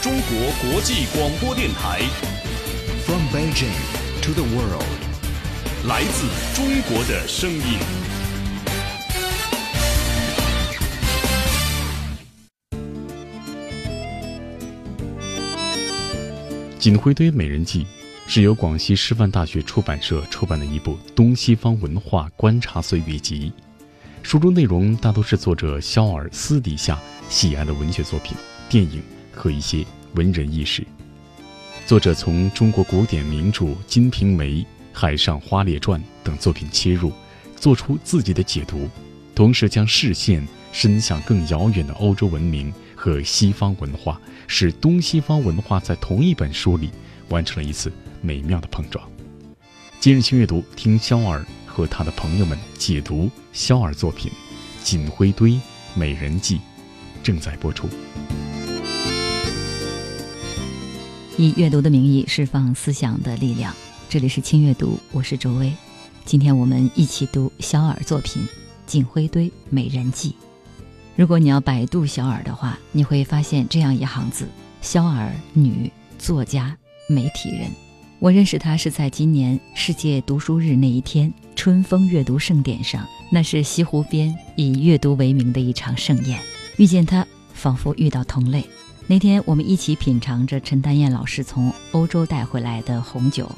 中国国际广播电台。From Beijing to the world，来自中国的声音。《锦辉堆美人计》是由广西师范大学出版社出版的一部东西方文化观察岁月集。书中内容大多是作者肖尔私底下喜爱的文学作品、电影和一些文人轶事。作者从中国古典名著《金瓶梅》《海上花列传》等作品切入，做出自己的解读，同时将视线伸向更遥远的欧洲文明和西方文化，使东西方文化在同一本书里完成了一次美妙的碰撞。今日新阅读，听肖尔和他的朋友们解读肖尔作品《锦辉堆美人计》，正在播出。以阅读的名义释放思想的力量。这里是轻阅读，我是周薇。今天我们一起读肖尔作品《锦辉堆美人计》。如果你要百度肖尔的话，你会发现这样一行字：肖尔，女，作家，媒体人。我认识她是在今年世界读书日那一天春风阅读盛典上，那是西湖边以阅读为名的一场盛宴。遇见她，仿佛遇到同类。那天我们一起品尝着陈丹燕老师从欧洲带回来的红酒，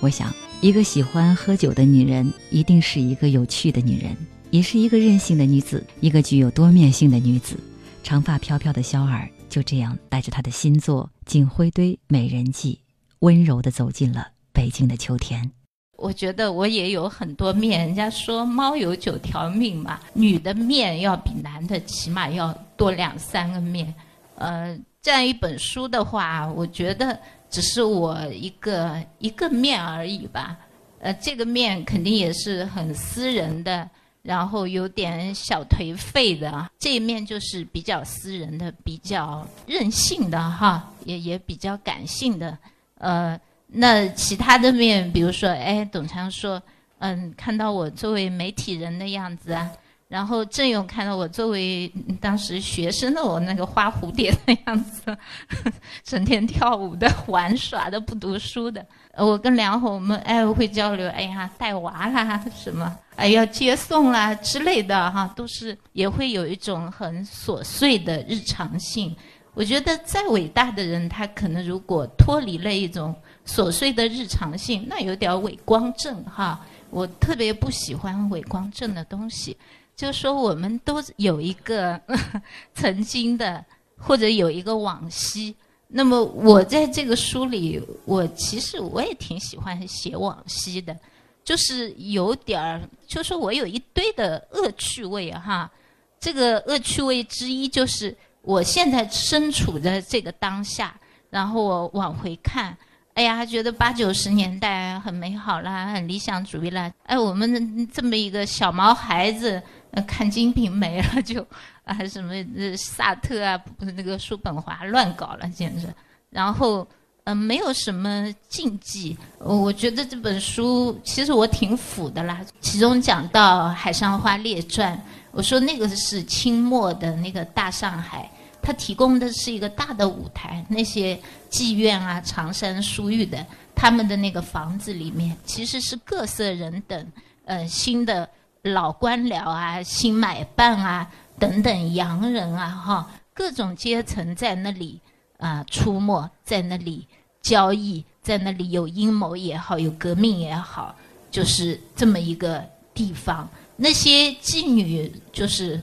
我想，一个喜欢喝酒的女人，一定是一个有趣的女人，也是一个任性的女子，一个具有多面性的女子。长发飘飘的肖尔就这样带着她的新作《锦灰堆美人计》，温柔地走进了北京的秋天。我觉得我也有很多面，人家说猫有九条命嘛，女的面要比男的起码要多两三个面，呃。这样一本书的话，我觉得只是我一个一个面而已吧。呃，这个面肯定也是很私人的，然后有点小颓废的。这一面就是比较私人的、比较任性的哈，也也比较感性的。呃，那其他的面，比如说，哎，董强说，嗯，看到我作为媒体人的样子啊。然后郑勇看到我作为当时学生的我那个花蝴蝶的样子，整天跳舞的、玩耍的、不读书的。我跟梁红我们哎会交流，哎呀带娃啦什么，哎要接送啦之类的哈，都是也会有一种很琐碎的日常性。我觉得再伟大的人，他可能如果脱离了一种琐碎的日常性，那有点伪光正哈。我特别不喜欢伪光正的东西。就说我们都有一个 曾经的，或者有一个往昔。那么我在这个书里，我其实我也挺喜欢写往昔的，就是有点儿，就说我有一堆的恶趣味哈。这个恶趣味之一就是我现在身处在这个当下，然后我往回看，哎呀，觉得八九十年代很美好啦，很理想主义啦。哎，我们这么一个小毛孩子。呃看《金瓶梅》了，就啊什么呃萨特啊，那个叔本华乱搞了，简直。然后嗯，没有什么禁忌。我觉得这本书其实我挺腐的啦。其中讲到《海上花列传》，我说那个是清末的那个大上海，它提供的是一个大的舞台。那些妓院啊、长衫书玉的，他们的那个房子里面，其实是各色人等，呃，新的。老官僚啊，新买办啊，等等洋人啊，哈，各种阶层在那里啊出没，在那里交易，在那里有阴谋也好，有革命也好，就是这么一个地方。那些妓女就是，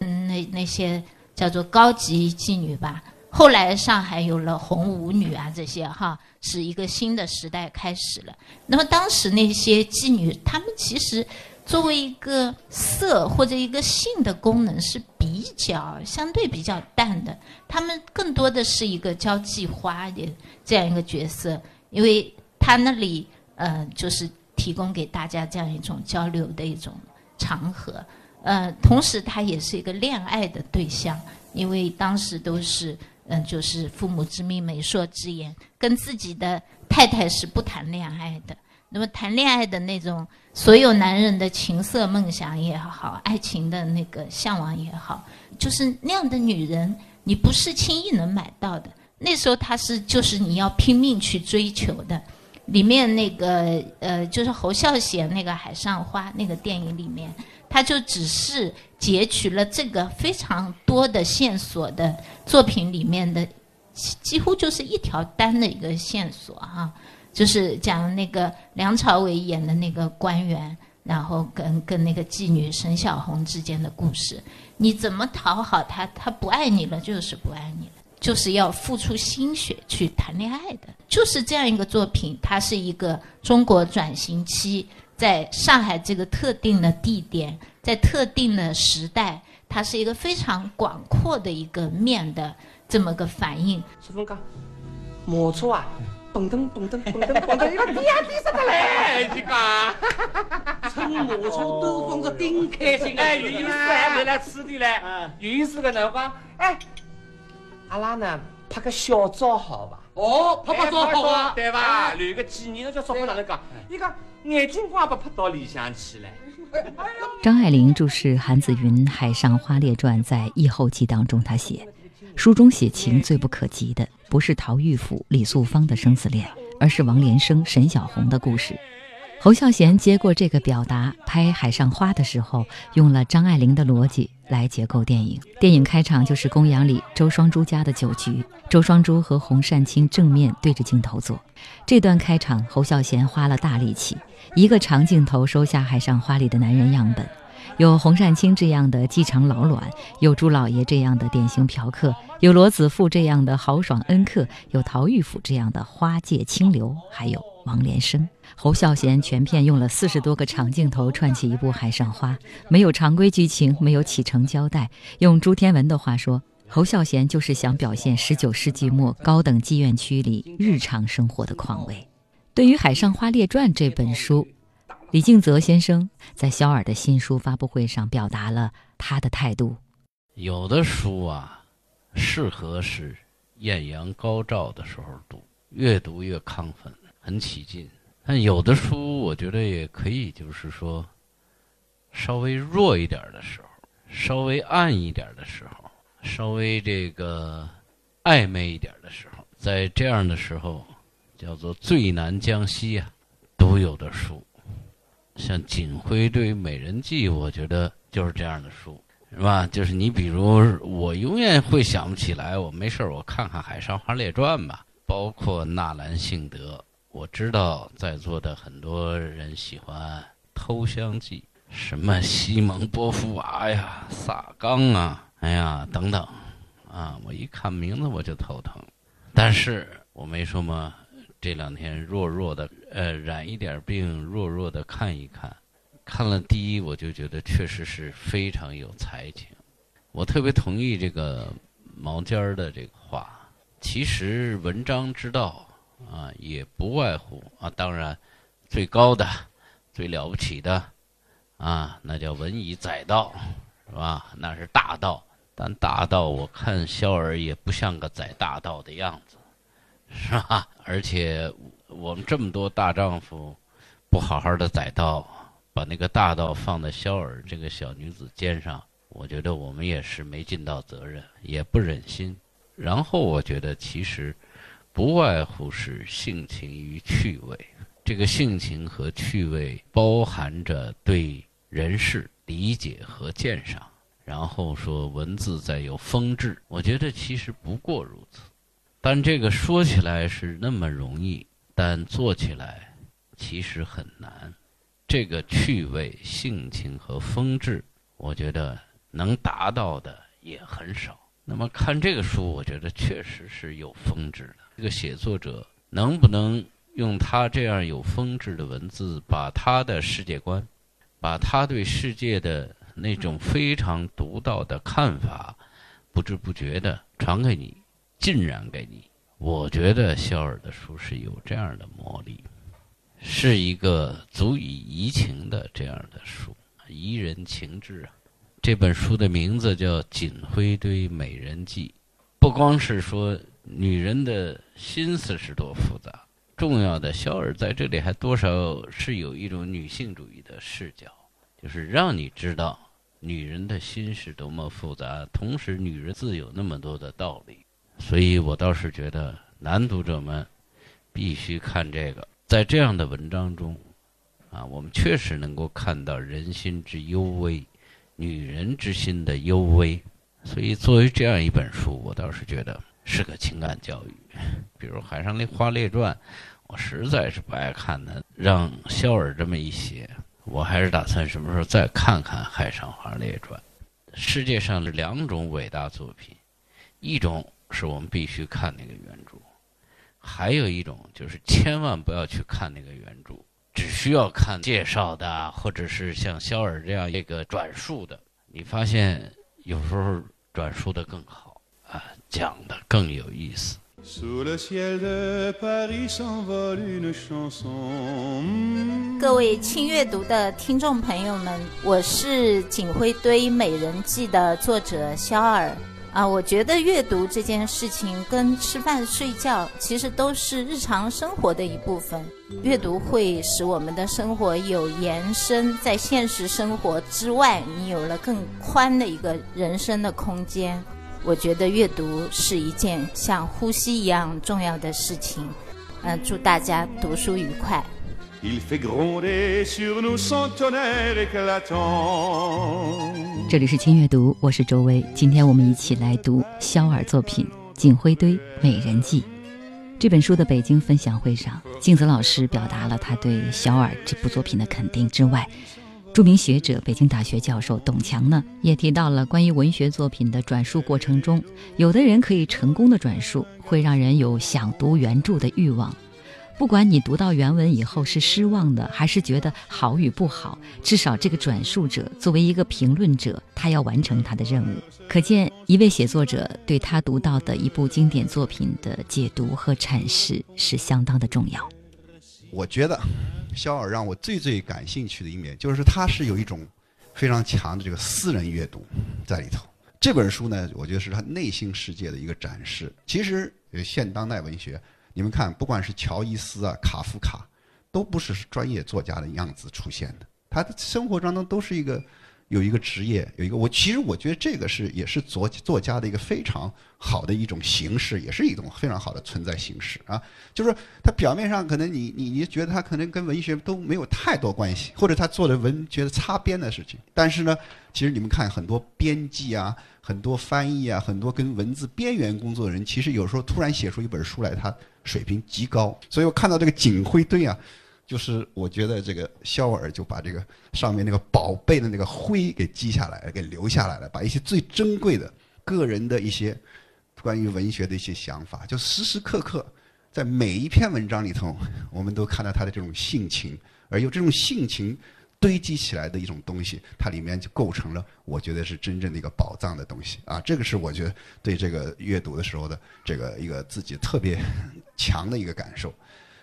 嗯，那那些叫做高级妓女吧。后来上海有了红舞女啊，这些哈，是一个新的时代开始了。那么当时那些妓女，她们其实。作为一个色或者一个性的功能是比较相对比较淡的，他们更多的是一个交际花的这样一个角色，因为他那里呃就是提供给大家这样一种交流的一种场合，呃，同时他也是一个恋爱的对象，因为当时都是嗯就是父母之命媒妁之言，跟自己的太太是不谈恋爱的。那么谈恋爱的那种，所有男人的情色梦想也好，爱情的那个向往也好，就是那样的女人，你不是轻易能买到的。那时候他是就是你要拼命去追求的。里面那个呃，就是侯孝贤那个《海上花》那个电影里面，他就只是截取了这个非常多的线索的作品里面的，几乎就是一条单的一个线索哈，就是讲那个梁朝伟演的那个官员，然后跟跟那个妓女沈小红之间的故事。你怎么讨好他？他不爱你了，就是不爱你了。就是要付出心血去谈恋爱的，就是这样一个作品。它是一个中国转型期，在上海这个特定的地点，在特定的时代，它是一个非常广阔的一个面的这么个反应。师傅讲，马车啊，蹦蹬蹦蹬蹦蹬蹦蹬，一个颠颠死的嘞！你讲，乘马车都放着顶开心哎，运输还回来吃的嘞，运输个那个哎。阿拉呢，拍个小照好吧？哦，拍拍照好啊，对吧？留个纪念，叫照片哪能讲？伊讲眼睛光不拍到理想去了。张爱玲注释韩子云《海上花列传》在译后记当中，她写：书中写情最不可及的，不是陶玉甫、李素芳的生死恋，而是王连生、沈小红的故事。侯孝贤接过这个表达，拍《海上花》的时候，用了张爱玲的逻辑来结构电影。电影开场就是公羊里周双珠家的酒局，周双珠和洪善清正面对着镜头坐。这段开场，侯孝贤花了大力气，一个长镜头收下《海上花》里的男人样本，有洪善清这样的饥肠老卵，有朱老爷这样的典型嫖客，有罗子富这样的豪爽恩客，有陶玉甫这样的花界清流，还有。王连生、侯孝贤全片用了四十多个长镜头串起一部《海上花》，没有常规剧情，没有启程交代。用朱天文的话说，侯孝贤就是想表现十九世纪末高等妓院区里日常生活的况味。对于《海上花列传》这本书，李敬泽先生在肖尔的新书发布会上表达了他的态度：有的书啊，适合是艳阳高照的时候读，越读越亢奋。很起劲，但有的书我觉得也可以，就是说，稍微弱一点的时候，稍微暗一点的时候，稍微这个暧昧一点的时候，在这样的时候，叫做最难将息啊，独有的书，像锦辉对于《美人计》，我觉得就是这样的书，是吧？就是你比如我永远会想不起来，我没事我看看《海上花列传》吧，包括纳兰性德。我知道在座的很多人喜欢《偷香记》，什么西蒙波伏娃呀、萨冈啊，哎呀等等，啊，我一看名字我就头疼。但是我没说嘛，这两天弱弱的，呃，染一点病，弱弱的看一看，看了第一我就觉得确实是非常有才情。我特别同意这个毛尖儿的这个话，其实文章之道。啊，也不外乎啊，当然，最高的、最了不起的，啊，那叫文以载道，是吧？那是大道。但大道，我看肖儿也不像个载大道的样子，是吧？而且我们这么多大丈夫，不好好的载道，把那个大道放在肖儿这个小女子肩上，我觉得我们也是没尽到责任，也不忍心。然后我觉得，其实。不外乎是性情与趣味，这个性情和趣味包含着对人事理解和鉴赏，然后说文字再有风致，我觉得其实不过如此。但这个说起来是那么容易，但做起来其实很难。这个趣味、性情和风致，我觉得能达到的也很少。那么看这个书，我觉得确实是有风致的。这个写作者能不能用他这样有风致的文字，把他的世界观，把他对世界的那种非常独到的看法，不知不觉的传给你，浸染给你？我觉得肖尔的书是有这样的魔力，是一个足以怡情的这样的书，怡人情志啊。这本书的名字叫《锦辉堆美人计》，不光是说女人的心思是多复杂，重要的肖尔在这里还多少是有一种女性主义的视角，就是让你知道女人的心是多么复杂，同时女人自有那么多的道理，所以我倒是觉得男读者们必须看这个，在这样的文章中，啊，我们确实能够看到人心之幽微，女人之心的幽微。所以作为这样一本书，我倒是觉得是个情感教育。比如《海上花列传》，我实在是不爱看的，让肖尔这么一写，我还是打算什么时候再看看《海上花列传》。世界上的两种伟大作品，一种是我们必须看那个原著，还有一种就是千万不要去看那个原著，只需要看介绍的，或者是像肖尔这样一个转述的。你发现有时候转述的更好啊，讲的更有意思。各位轻阅读的听众朋友们，我是《锦辉堆美人计》的作者肖尔啊。我觉得阅读这件事情跟吃饭睡觉其实都是日常生活的一部分。阅读会使我们的生活有延伸，在现实生活之外，你有了更宽的一个人生的空间。我觉得阅读是一件像呼吸一样重要的事情。嗯，祝大家读书愉快。这里是轻阅读，我是周薇。今天我们一起来读肖尔作品《锦辉堆美人计》这本书的北京分享会上，静子老师表达了他对肖尔这部作品的肯定之外。著名学者、北京大学教授董强呢，也提到了关于文学作品的转述过程中，有的人可以成功的转述，会让人有想读原著的欲望。不管你读到原文以后是失望的，还是觉得好与不好，至少这个转述者作为一个评论者，他要完成他的任务。可见，一位写作者对他读到的一部经典作品的解读和阐释是相当的重要。我觉得。肖尔让我最最感兴趣的一面，就是他是有一种非常强的这个私人阅读在里头。这本书呢，我觉得是他内心世界的一个展示。其实，现当代文学，你们看，不管是乔伊斯啊、卡夫卡，都不是专业作家的样子出现的。他的生活当中都是一个。有一个职业，有一个我，其实我觉得这个是也是作作家的一个非常好的一种形式，也是一种非常好的存在形式啊。就是他表面上可能你你你觉得他可能跟文学都没有太多关系，或者他做的文学的擦边的事情，但是呢，其实你们看很多编辑啊，很多翻译啊，很多跟文字边缘工作的人，其实有时候突然写出一本书来，他水平极高。所以我看到这个警徽堆啊。就是我觉得这个肖尔就把这个上面那个宝贝的那个灰给记下来，给留下来了，把一些最珍贵的个人的一些关于文学的一些想法，就时时刻刻在每一篇文章里头，我们都看到他的这种性情，而有这种性情堆积起来的一种东西，它里面就构成了我觉得是真正的一个宝藏的东西啊！这个是我觉得对这个阅读的时候的这个一个自己特别强的一个感受。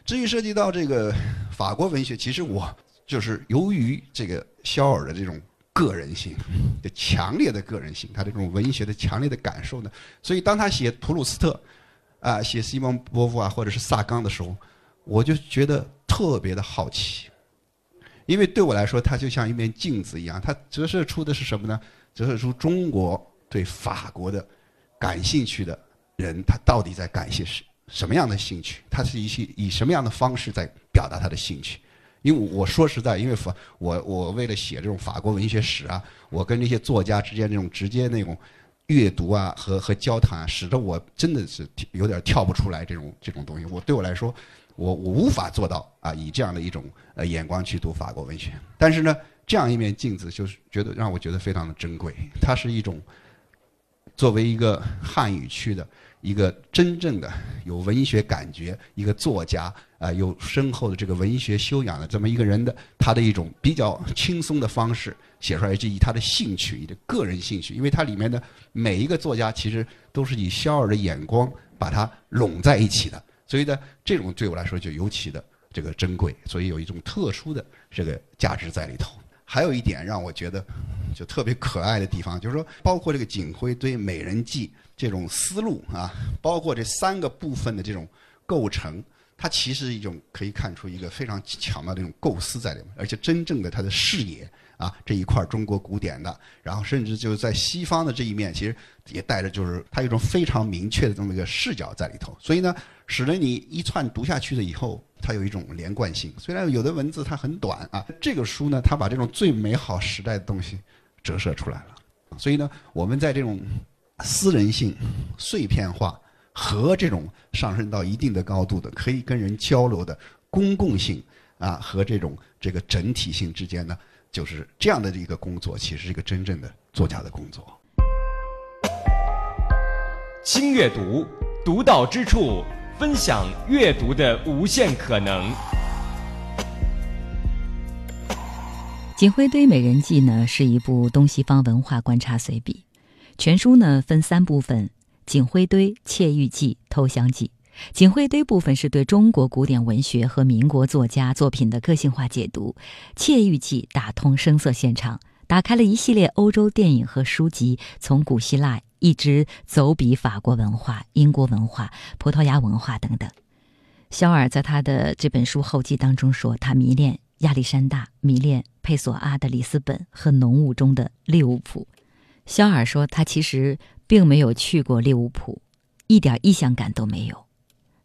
至于涉及到这个法国文学，其实我就是由于这个肖尔的这种个人性，的强烈的个人性，他这种文学的强烈的感受呢，所以当他写图鲁斯特，啊，写西蒙波伏啊，或者是萨冈的时候，我就觉得特别的好奇，因为对我来说，它就像一面镜子一样，它折射出的是什么呢？折射出中国对法国的感兴趣的人，他到底在感兴趣。什么样的兴趣？他是一些以什么样的方式在表达他的兴趣？因为我说实在，因为法我我为了写这种法国文学史啊，我跟这些作家之间这种直接那种阅读啊和和交谈，啊，使得我真的是有点跳不出来这种这种东西。我对我来说，我我无法做到啊，以这样的一种呃眼光去读法国文学。但是呢，这样一面镜子就是觉得让我觉得非常的珍贵。它是一种作为一个汉语区的。一个真正的有文学感觉、一个作家啊，有深厚的这个文学修养的这么一个人的，他的一种比较轻松的方式写出来，就以他的兴趣、以的个人兴趣，因为它里面的每一个作家其实都是以肖尔的眼光把它拢在一起的，所以呢，这种对我来说就尤其的这个珍贵，所以有一种特殊的这个价值在里头。还有一点让我觉得就特别可爱的地方，就是说，包括这个警徽堆美人计。这种思路啊，包括这三个部分的这种构成，它其实一种可以看出一个非常巧妙的这种构思在里面，而且真正的他的视野啊这一块中国古典的，然后甚至就是在西方的这一面，其实也带着就是他有一种非常明确的这么一个视角在里头，所以呢，使得你一串读下去了以后，它有一种连贯性。虽然有的文字它很短啊，这个书呢，它把这种最美好时代的东西折射出来了。所以呢，我们在这种私人性、碎片化。和这种上升到一定的高度的，可以跟人交流的公共性啊，和这种这个整体性之间呢，就是这样的一个工作，其实是一个真正的作家的工作。轻阅读，独到之处，分享阅读的无限可能。《锦辉堆美人计》呢，是一部东西方文化观察随笔，全书呢分三部分。锦辉堆窃玉记偷香记，锦辉堆部分是对中国古典文学和民国作家作品的个性化解读，窃玉记打通声色现场，打开了一系列欧洲电影和书籍，从古希腊一直走笔法国文化、英国文化、葡萄牙文化等等。肖尔在他的这本书后记当中说，他迷恋亚历山大，迷恋佩索阿的里斯本和浓雾中的利物浦。肖尔说，他其实。并没有去过利物浦，一点意象感都没有。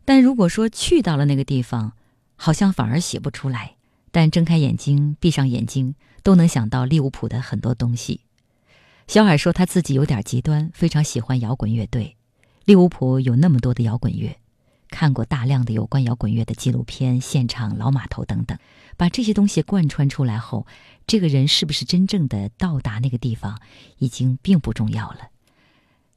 但如果说去到了那个地方，好像反而写不出来。但睁开眼睛、闭上眼睛，都能想到利物浦的很多东西。小海说他自己有点极端，非常喜欢摇滚乐队。利物浦有那么多的摇滚乐，看过大量的有关摇滚乐的纪录片、现场、老码头等等。把这些东西贯穿出来后，这个人是不是真正的到达那个地方，已经并不重要了。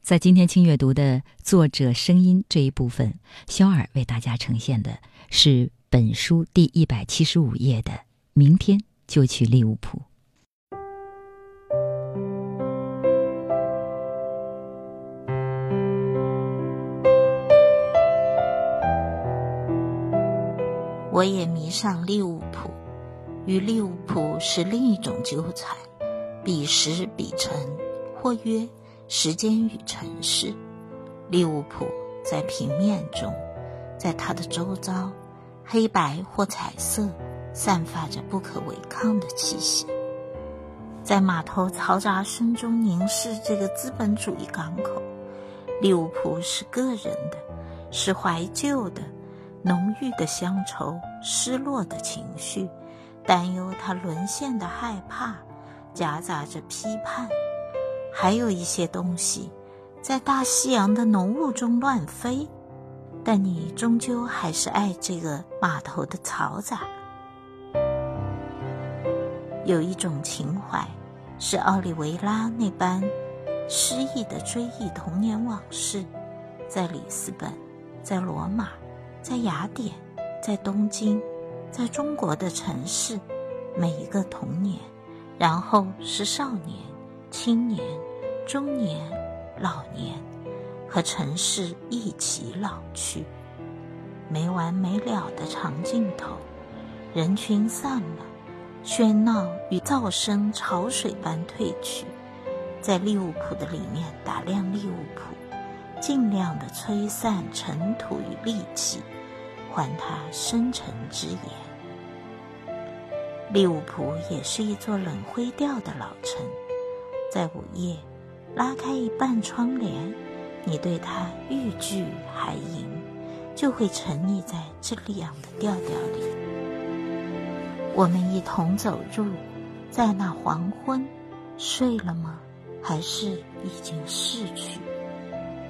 在今天轻阅读的作者声音这一部分，肖尔为大家呈现的是本书第一百七十五页的“明天就去利物浦”。我也迷上利物浦，与利物浦是另一种纠缠，彼时彼城，或曰。时间与城市，利物浦在平面中，在它的周遭，黑白或彩色，散发着不可违抗的气息。在码头嘈杂声中凝视这个资本主义港口，利物浦是个人的，是怀旧的，浓郁的乡愁，失落的情绪，担忧他沦陷的害怕，夹杂着批判。还有一些东西，在大西洋的浓雾中乱飞，但你终究还是爱这个码头的嘈杂。有一种情怀，是奥利维拉那般诗意的追忆童年往事，在里斯本，在罗马，在雅典，在东京，在中国的城市，每一个童年，然后是少年。青年、中年、老年，和城市一起老去，没完没了的长镜头，人群散了，喧闹与噪声潮水般退去，在利物浦的里面打量利物浦，尽量的吹散尘土与戾气，还他深沉之言。利物浦也是一座冷灰调的老城。在午夜，拉开一半窗帘，你对它欲拒还迎，就会沉溺在这样的调调里。我们一同走入，在那黄昏，睡了吗？还是已经逝去？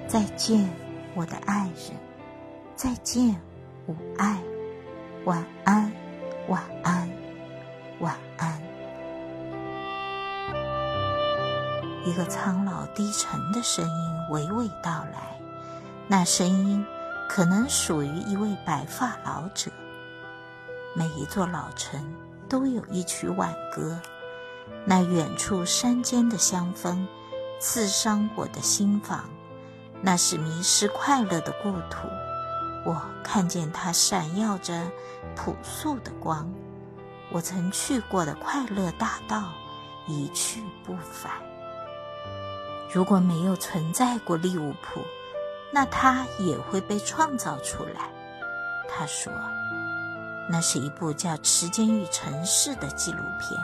再见，我的爱人。再见，吾爱。晚安，晚安，晚安。一个苍老低沉的声音娓娓道来，那声音可能属于一位白发老者。每一座老城都有一曲挽歌，那远处山间的香风刺伤我的心房，那是迷失快乐的故土。我看见它闪耀着朴素的光，我曾去过的快乐大道一去不返。如果没有存在过利物浦，那它也会被创造出来。他说：“那是一部叫《时间与城市》的纪录片，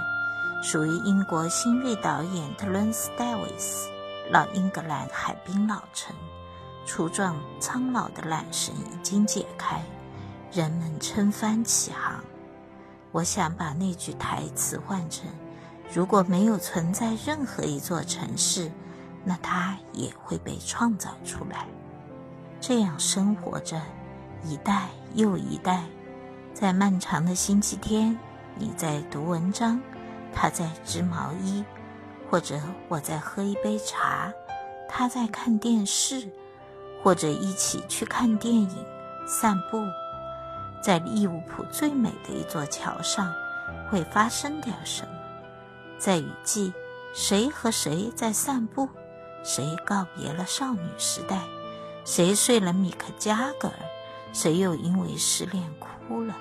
属于英国新锐导演特伦斯·戴维斯。老英格兰海滨老城，粗壮苍老的缆绳已经解开，人们撑帆起航。我想把那句台词换成：如果没有存在任何一座城市，那它也会被创造出来。这样生活着，一代又一代，在漫长的星期天，你在读文章，他在织毛衣。或者我在喝一杯茶，他在看电视，或者一起去看电影、散步。在利物浦最美的一座桥上，会发生点什么？在雨季，谁和谁在散步？谁告别了少女时代？谁睡了米克·加格尔？谁又因为失恋哭了？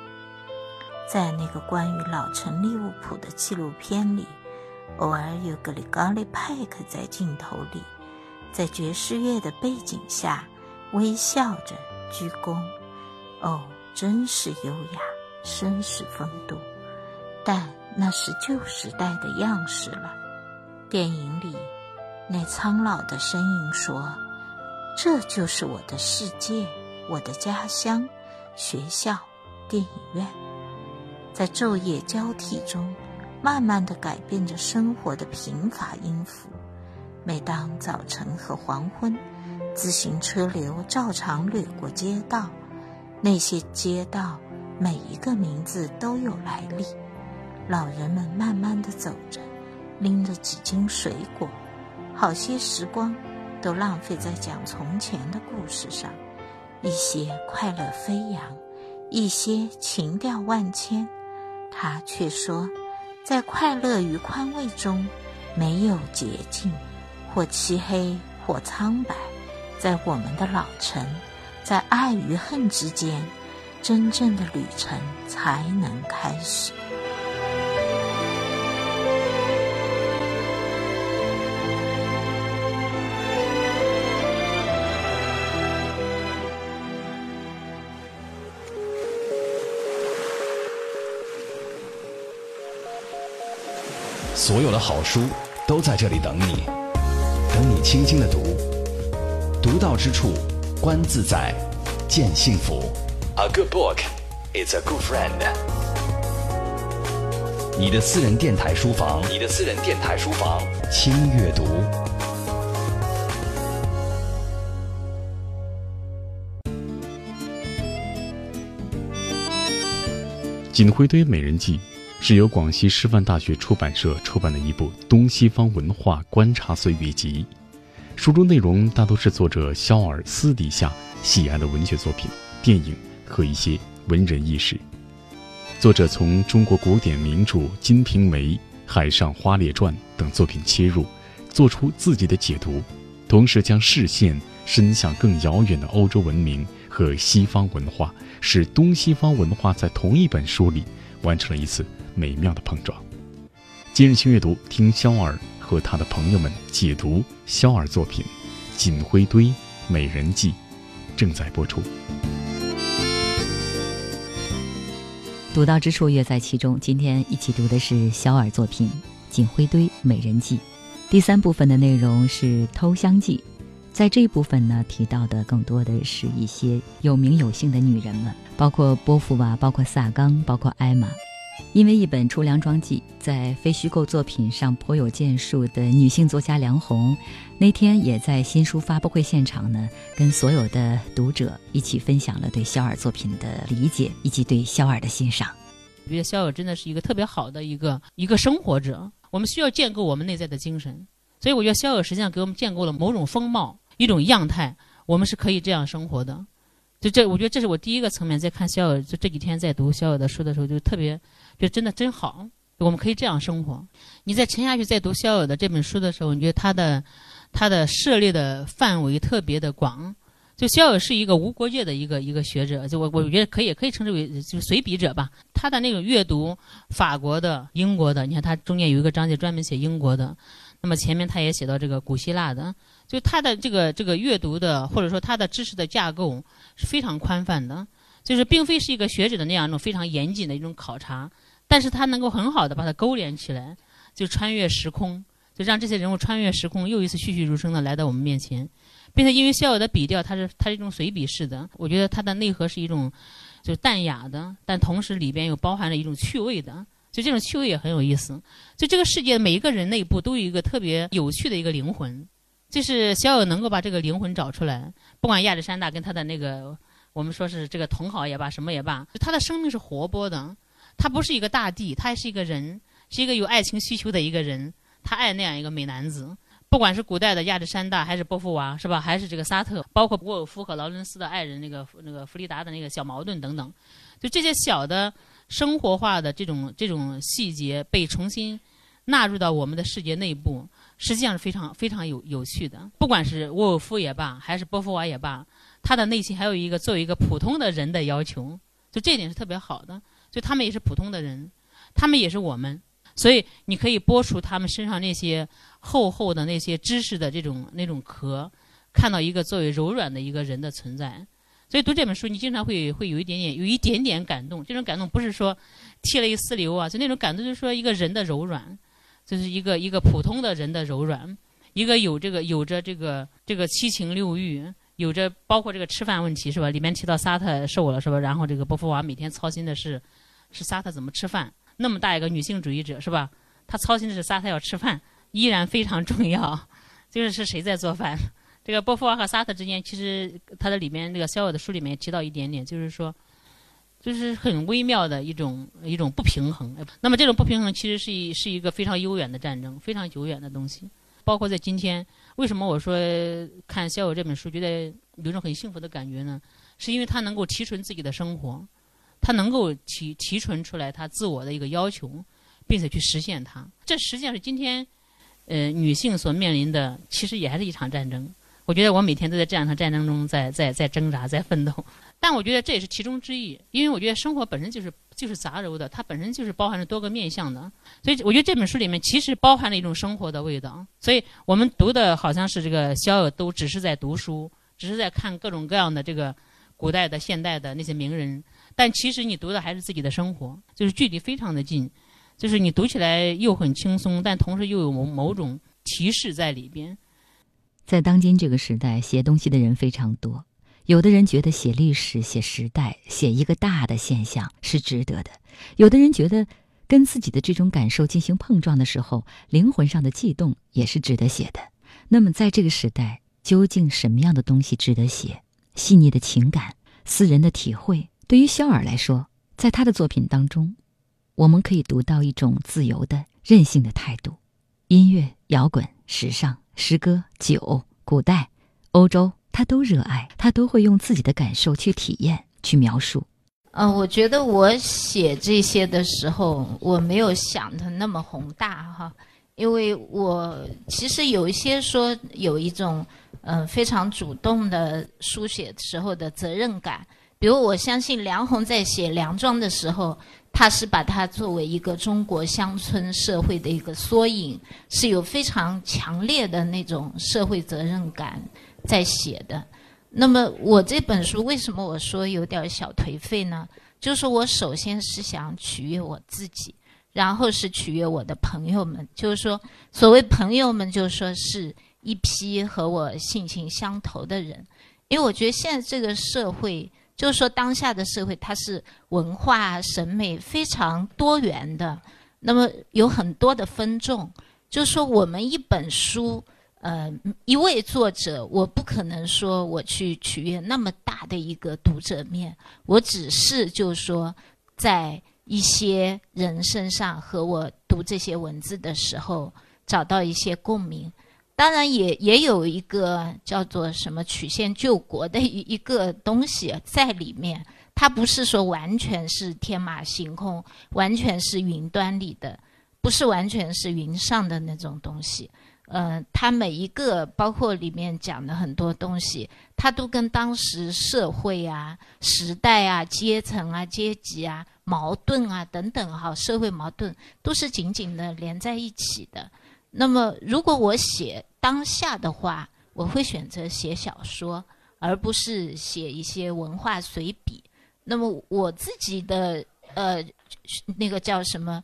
在那个关于老城利物浦的纪录片里。偶尔有个里高利派克在镜头里，在爵士乐的背景下微笑着鞠躬。哦，真是优雅，绅士风度。但那是旧时代的样式了。电影里，那苍老的身影说：“这就是我的世界，我的家乡，学校，电影院。”在昼夜交替中。慢慢地改变着生活的贫乏音符。每当早晨和黄昏，自行车流照常掠过街道，那些街道每一个名字都有来历。老人们慢慢地走着，拎着几斤水果，好些时光都浪费在讲从前的故事上。一些快乐飞扬，一些情调万千。他却说。在快乐与宽慰中，没有捷径，或漆黑，或苍白。在我们的老城，在爱与恨之间，真正的旅程才能开始。所有的好书都在这里等你，等你轻轻的读，读到之处，观自在，见幸福。A good book is a good friend。你的私人电台书房，你的私人电台书房，轻阅读。锦辉堆美人计。是由广西师范大学出版社出版的一部东西方文化观察随笔集，书中内容大都是作者肖尔私底下喜爱的文学作品、电影和一些文人轶事。作者从中国古典名著《金瓶梅》《海上花列传》等作品切入，做出自己的解读，同时将视线伸向更遥远的欧洲文明和西方文化，使东西方文化在同一本书里完成了一次。美妙的碰撞。今日轻阅读，听肖尔和他的朋友们解读肖尔作品《锦灰堆美人计》，正在播出。独到之处，乐在其中。今天一起读的是肖尔作品《锦灰堆美人计》，第三部分的内容是偷香记。在这一部分呢，提到的更多的是一些有名有姓的女人们，包括波伏娃，包括萨冈，包括艾玛。因为一本《出梁庄记》在非虚构作品上颇有建树的女性作家梁红，那天也在新书发布会现场呢，跟所有的读者一起分享了对肖尔作品的理解以及对肖尔的欣赏。我觉得肖尔真的是一个特别好的一个一个生活者。我们需要建构我们内在的精神，所以我觉得肖尔实际上给我们建构了某种风貌、一种样态，我们是可以这样生活的。就这，我觉得这是我第一个层面，在看肖尔，就这几天在读肖尔的书的时候，就特别。就真的真好，我们可以这样生活。你在沉下去再读肖尔的这本书的时候，你觉得他的他的涉猎的范围特别的广。就肖尔是一个无国界的一个一个学者，就我我觉得可以可以称之为就随笔者吧。他的那种阅读法国的、英国的，你看他中间有一个章节专门写英国的，那么前面他也写到这个古希腊的，就他的这个这个阅读的或者说他的知识的架构是非常宽泛的。就是并非是一个学者的那样一种非常严谨的一种考察，但是他能够很好的把它勾连起来，就穿越时空，就让这些人物穿越时空，又一次栩栩如生的来到我们面前，并且因为肖友的笔调，它是它是一种随笔式的，我觉得它的内核是一种就是淡雅的，但同时里边又包含了一种趣味的，就这种趣味也很有意思。就这个世界每一个人内部都有一个特别有趣的一个灵魂，就是肖友能够把这个灵魂找出来，不管亚历山大跟他的那个。我们说是这个同好也罢，什么也罢，他的生命是活泼的，他不是一个大帝，他还是一个人，是一个有爱情需求的一个人，他爱那样一个美男子。不管是古代的亚历山大，还是波伏娃，是吧？还是这个沙特，包括沃尔夫和劳伦斯的爱人那个那个弗里达的那个小矛盾等等，就这些小的生活化的这种这种细节被重新纳入到我们的世界内部，实际上是非常非常有有趣的。不管是沃尔夫也罢，还是波伏娃也罢。他的内心还有一个作为一个普通的人的要求，就这一点是特别好的。所以他们也是普通的人，他们也是我们，所以你可以剥除他们身上那些厚厚的那些知识的这种那种壳，看到一个作为柔软的一个人的存在。所以读这本书，你经常会会有一点点有一点点感动。这种感动不是说涕泪丝流啊，就那种感动就是说一个人的柔软，就是一个一个普通的人的柔软，一个有这个有着这个这个七情六欲。有着包括这个吃饭问题是吧？里面提到沙特瘦了是吧？然后这个波伏娃每天操心的是，是沙特怎么吃饭。那么大一个女性主义者是吧？她操心的是沙特要吃饭，依然非常重要。就是是谁在做饭？这个波伏娃和沙特之间，其实他的里面那个肖尔的书里面提到一点点，就是说，就是很微妙的一种一种不平衡。那么这种不平衡其实是一是一个非常悠远的战争，非常久远的东西。包括在今天。为什么我说看《笑友》这本书觉得有种很幸福的感觉呢？是因为他能够提纯自己的生活，他能够提提纯出来他自我的一个要求，并且去实现它。这实际上是今天，呃，女性所面临的，其实也还是一场战争。我觉得我每天都在这样一场战争中，在在在挣扎，在奋斗。但我觉得这也是其中之一，因为我觉得生活本身就是就是杂糅的，它本身就是包含着多个面向的，所以我觉得这本书里面其实包含了一种生活的味道。所以我们读的好像是这个逍遥，都只是在读书，只是在看各种各样的这个古代的、现代的那些名人，但其实你读的还是自己的生活，就是距离非常的近，就是你读起来又很轻松，但同时又有某某种提示在里边。在当今这个时代，写东西的人非常多。有的人觉得写历史、写时代、写一个大的现象是值得的；有的人觉得跟自己的这种感受进行碰撞的时候，灵魂上的悸动也是值得写的。那么，在这个时代，究竟什么样的东西值得写？细腻的情感、私人的体会，对于肖尔来说，在他的作品当中，我们可以读到一种自由的、任性的态度。音乐、摇滚、时尚、诗歌、酒、古代、欧洲。他都热爱，他都会用自己的感受去体验、去描述。嗯，我觉得我写这些的时候，我没有想的那么宏大哈，因为我其实有一些说有一种嗯非常主动的书写时候的责任感。比如，我相信梁鸿在写《梁庄》的时候，他是把它作为一个中国乡村社会的一个缩影，是有非常强烈的那种社会责任感。在写的，那么我这本书为什么我说有点小颓废呢？就是我首先是想取悦我自己，然后是取悦我的朋友们。就是说，所谓朋友们，就是说是一批和我性情相投的人。因为我觉得现在这个社会，就是说当下的社会，它是文化审美非常多元的，那么有很多的分众。就是说，我们一本书。呃，一位作者，我不可能说我去取悦那么大的一个读者面，我只是就是说，在一些人身上和我读这些文字的时候找到一些共鸣。当然，也也有一个叫做什么曲线救国的一一个东西在里面，它不是说完全是天马行空，完全是云端里的，不是完全是云上的那种东西。呃，它每一个包括里面讲的很多东西，它都跟当时社会啊、时代啊、阶层啊、阶级啊、矛盾啊等等哈，社会矛盾都是紧紧的连在一起的。那么，如果我写当下的话，我会选择写小说，而不是写一些文化随笔。那么我自己的呃那个叫什么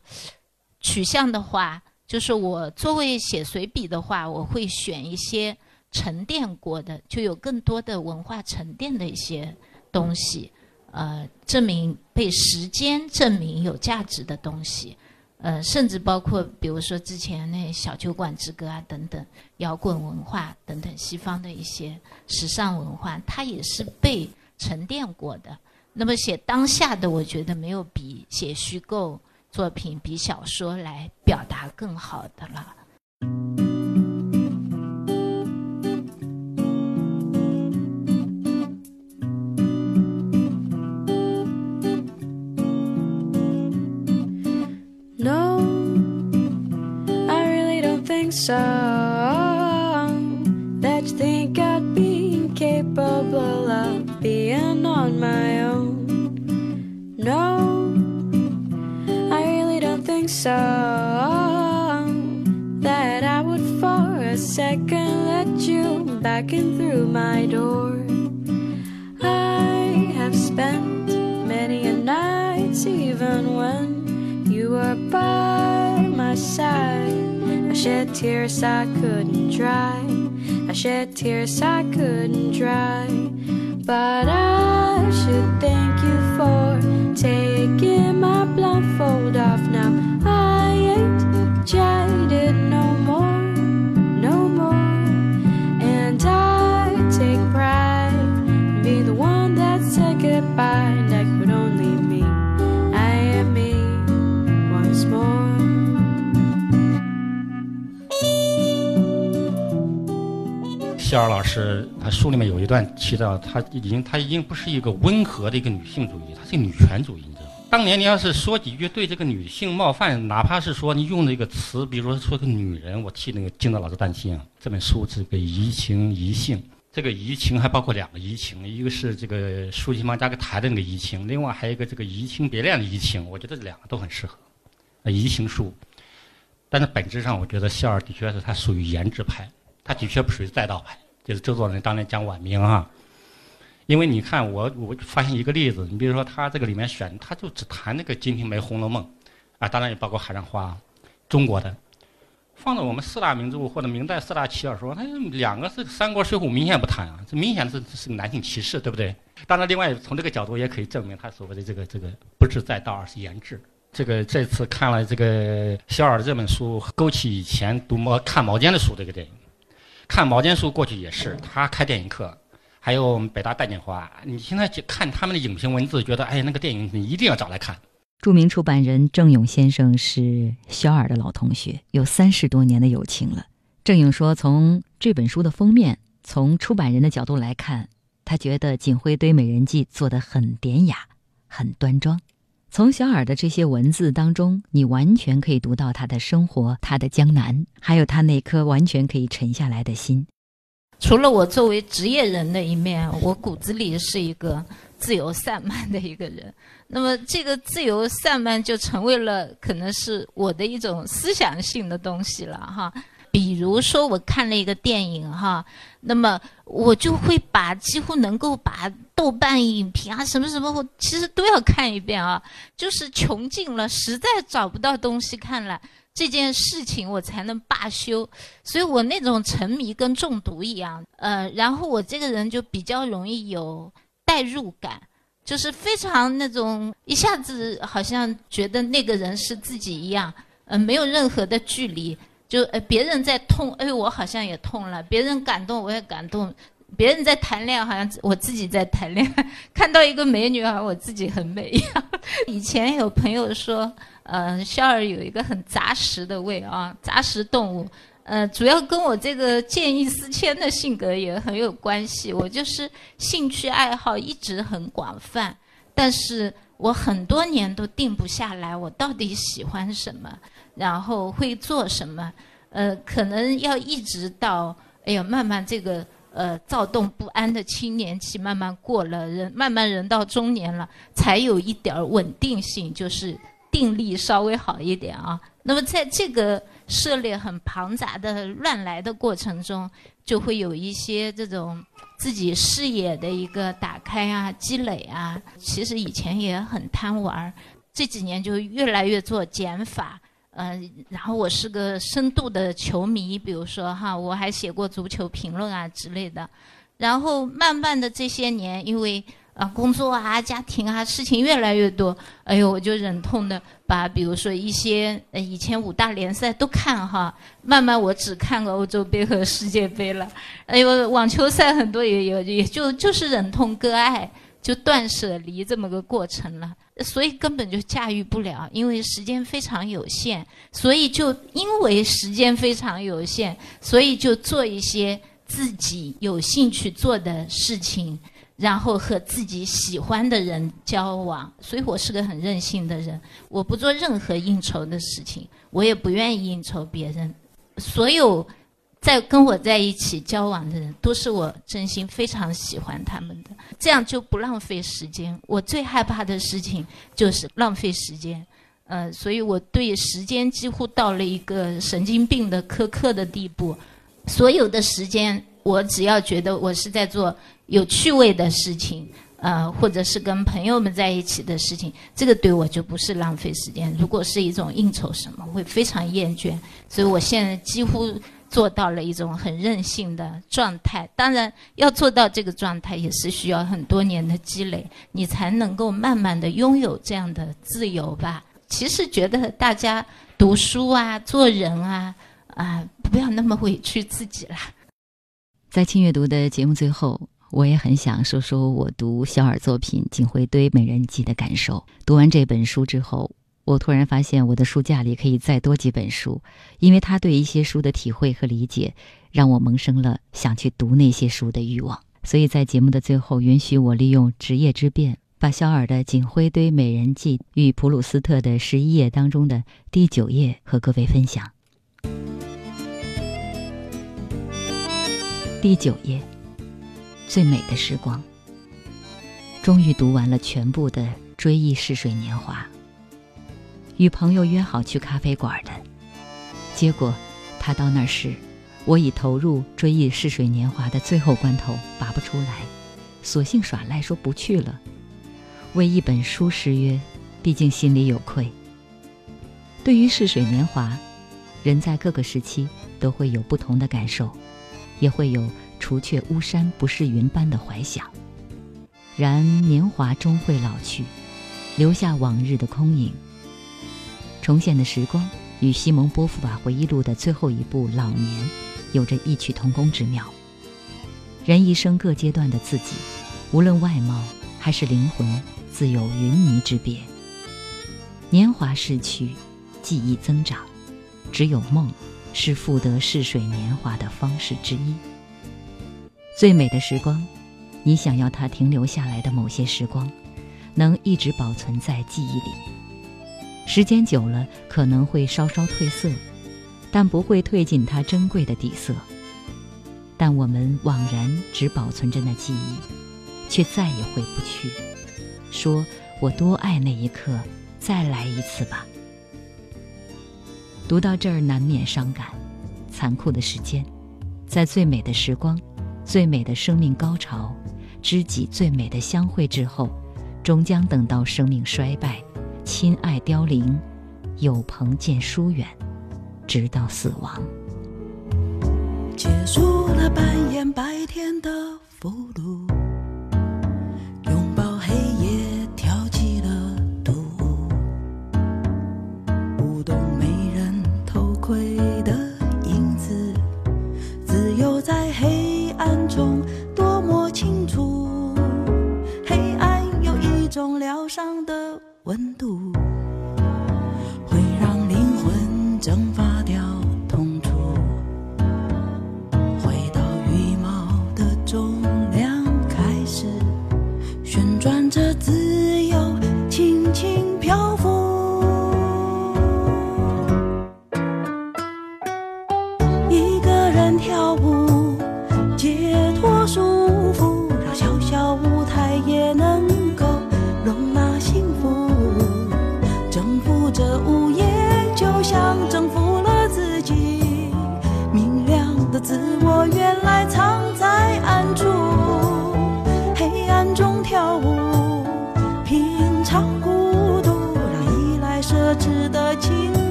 取向的话，就是我作为写随笔的话，我会选一些沉淀过的，就有更多的文化沉淀的一些东西，呃，证明被时间证明有价值的东西。呃，甚至包括比如说之前那小酒馆之歌啊等等，摇滚文化等等，西方的一些时尚文化，它也是被沉淀过的。那么写当下的，我觉得没有比写虚构作品、比小说来表达更好的了。Tears 谢尔老师，他书里面有一段提到，他已经他已经不是一个温和的一个女性主义，他是个女权主义。你知道，当年你要是说几句对这个女性冒犯，哪怕是说你用那个词，比如说说个女人，我替那个金德老师担心啊。这本书这个移情移性，这个移情还包括两个移情，一个是这个书信旁加个台的那个移情，另外还有一个这个移情别恋的移情，我觉得这两个都很适合。移情书，但是本质上我觉得谢尔的确是他属于颜值派，他的确不属于载道派。就是周作人当年讲晚明哈，因为你看我我发现一个例子，你比如说他这个里面选，他就只谈那个《金瓶梅》《红楼梦》，啊，当然也包括海上花，中国的，放到我们四大名著或者明代四大奇小说，它两个是《三国》《水浒》明显不谈啊，这明显是是个男性歧视，对不对？当然，另外从这个角度也可以证明他所谓的这个这个不是载道，而是言志。这个这次看了这个肖尔的这本书，勾起以前读毛看毛尖的书这个电影。看毛尖书过去也是，他开电影课，还有我们北大戴锦华。你现在去看他们的影评文字，觉得哎，那个电影你一定要找来看。著名出版人郑勇先生是肖尔的老同学，有三十多年的友情了。郑勇说，从这本书的封面，从出版人的角度来看，他觉得锦辉堆美人计做得很典雅，很端庄。从小耳的这些文字当中，你完全可以读到他的生活，他的江南，还有他那颗完全可以沉下来的心。除了我作为职业人的一面，我骨子里是一个自由散漫的一个人。那么，这个自由散漫就成为了可能是我的一种思想性的东西了，哈。比如说，我看了一个电影哈，那么我就会把几乎能够把豆瓣影评啊什么什么，我其实都要看一遍啊。就是穷尽了，实在找不到东西看了，这件事情我才能罢休。所以我那种沉迷跟中毒一样，呃，然后我这个人就比较容易有代入感，就是非常那种一下子好像觉得那个人是自己一样，呃，没有任何的距离。就呃，别人在痛，哎，我好像也痛了；别人感动，我也感动；别人在谈恋爱，好像我自己在谈恋爱。看到一个美女，好像我自己很美一样。以前有朋友说，呃，肖儿有一个很杂食的胃啊，杂食动物。呃，主要跟我这个见异思迁的性格也很有关系。我就是兴趣爱好一直很广泛，但是我很多年都定不下来，我到底喜欢什么。然后会做什么？呃，可能要一直到，哎呀，慢慢这个呃躁动不安的青年期慢慢过了，人慢慢人到中年了，才有一点稳定性，就是定力稍微好一点啊。那么在这个涉猎很庞杂的乱来的过程中，就会有一些这种自己视野的一个打开啊、积累啊。其实以前也很贪玩儿，这几年就越来越做减法。嗯，然后我是个深度的球迷，比如说哈，我还写过足球评论啊之类的。然后慢慢的这些年，因为啊工作啊、家庭啊事情越来越多，哎呦，我就忍痛的把比如说一些呃以前五大联赛都看哈，慢慢我只看个欧洲杯和世界杯了。哎呦，网球赛很多也有，也就就是忍痛割爱，就断舍离这么个过程了。所以根本就驾驭不了，因为时间非常有限，所以就因为时间非常有限，所以就做一些自己有兴趣做的事情，然后和自己喜欢的人交往。所以我是个很任性的人，我不做任何应酬的事情，我也不愿意应酬别人。所有。在跟我在一起交往的人，都是我真心非常喜欢他们的，这样就不浪费时间。我最害怕的事情就是浪费时间，呃，所以我对时间几乎到了一个神经病的苛刻的地步。所有的时间，我只要觉得我是在做有趣味的事情，呃，或者是跟朋友们在一起的事情，这个对我就不是浪费时间。如果是一种应酬什么，会非常厌倦。所以我现在几乎。做到了一种很任性的状态，当然要做到这个状态也是需要很多年的积累，你才能够慢慢的拥有这样的自由吧。其实觉得大家读书啊、做人啊啊，不要那么委屈自己啦。在轻阅读的节目最后，我也很想说说我读小尔作品《锦回堆美人计》的感受。读完这本书之后。我突然发现，我的书架里可以再多几本书，因为他对一些书的体会和理解，让我萌生了想去读那些书的欲望。所以在节目的最后，允许我利用职业之便，把肖尔的《锦灰堆美人计》与普鲁斯特的十一页当中的第九页和各位分享。第九页，最美的时光。终于读完了全部的《追忆似水年华》。与朋友约好去咖啡馆的，结果他到那时，我已投入追忆逝水年华的最后关头，拔不出来，索性耍赖说不去了。为一本书失约，毕竟心里有愧。对于逝水年华，人在各个时期都会有不同的感受，也会有除却巫山不是云般的怀想。然年华终会老去，留下往日的空影。重现的时光与西蒙波伏娃回忆录的最后一部《老年》有着异曲同工之妙。人一生各阶段的自己，无论外貌还是灵魂，自有云泥之别。年华逝去，记忆增长，只有梦是复得逝水年华的方式之一。最美的时光，你想要它停留下来的某些时光，能一直保存在记忆里。时间久了可能会稍稍褪色，但不会褪尽它珍贵的底色。但我们枉然只保存着那记忆，却再也回不去。说我多爱那一刻，再来一次吧。读到这儿难免伤感，残酷的时间，在最美的时光、最美的生命高潮、知己最美的相会之后，终将等到生命衰败。亲爱凋零，有朋渐疏远，直到死亡。结束了扮演白天的俘虏，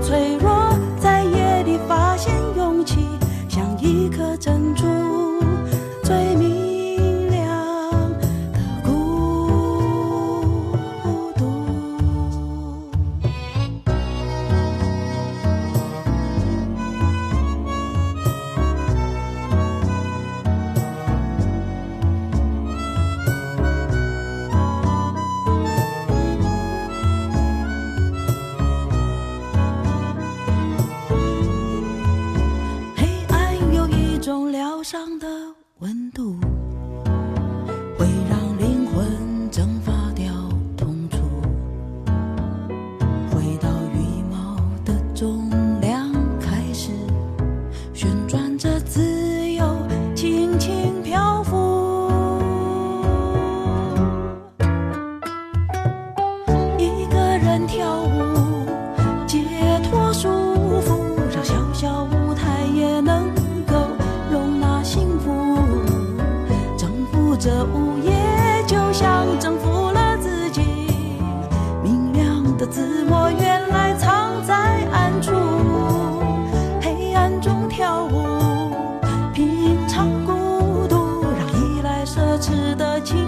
脆弱，的情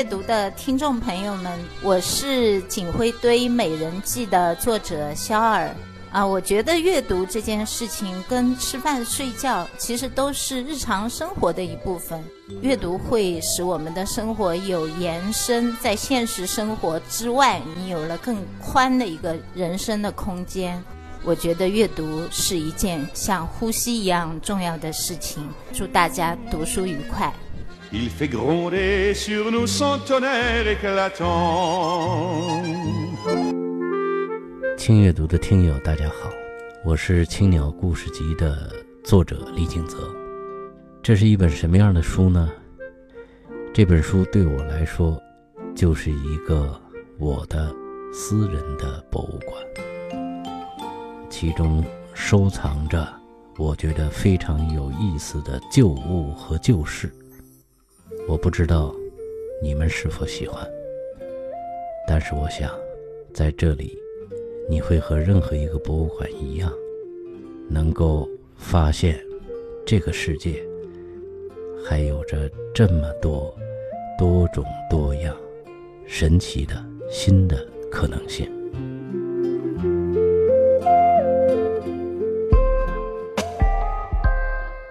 阅读的听众朋友们，我是锦辉堆美人计的作者肖尔啊。我觉得阅读这件事情跟吃饭睡觉其实都是日常生活的一部分。阅读会使我们的生活有延伸，在现实生活之外，你有了更宽的一个人生的空间。我觉得阅读是一件像呼吸一样重要的事情。祝大家读书愉快。Il fait gronder sur nous son tonnerre éclatant. 轻阅读的听友，大家好，我是青鸟故事集的作者李景泽。这是一本什么样的书呢？这本书对我来说，就是一个我的私人的博物馆，其中收藏着我觉得非常有意思的旧物和旧事。我不知道你们是否喜欢，但是我想在这里。你会和任何一个博物馆一样，能够发现这个世界还有着这么多多种多样、神奇的新的可能性。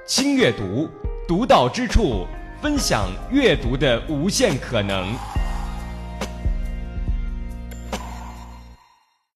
轻阅读，独到之处，分享阅读的无限可能。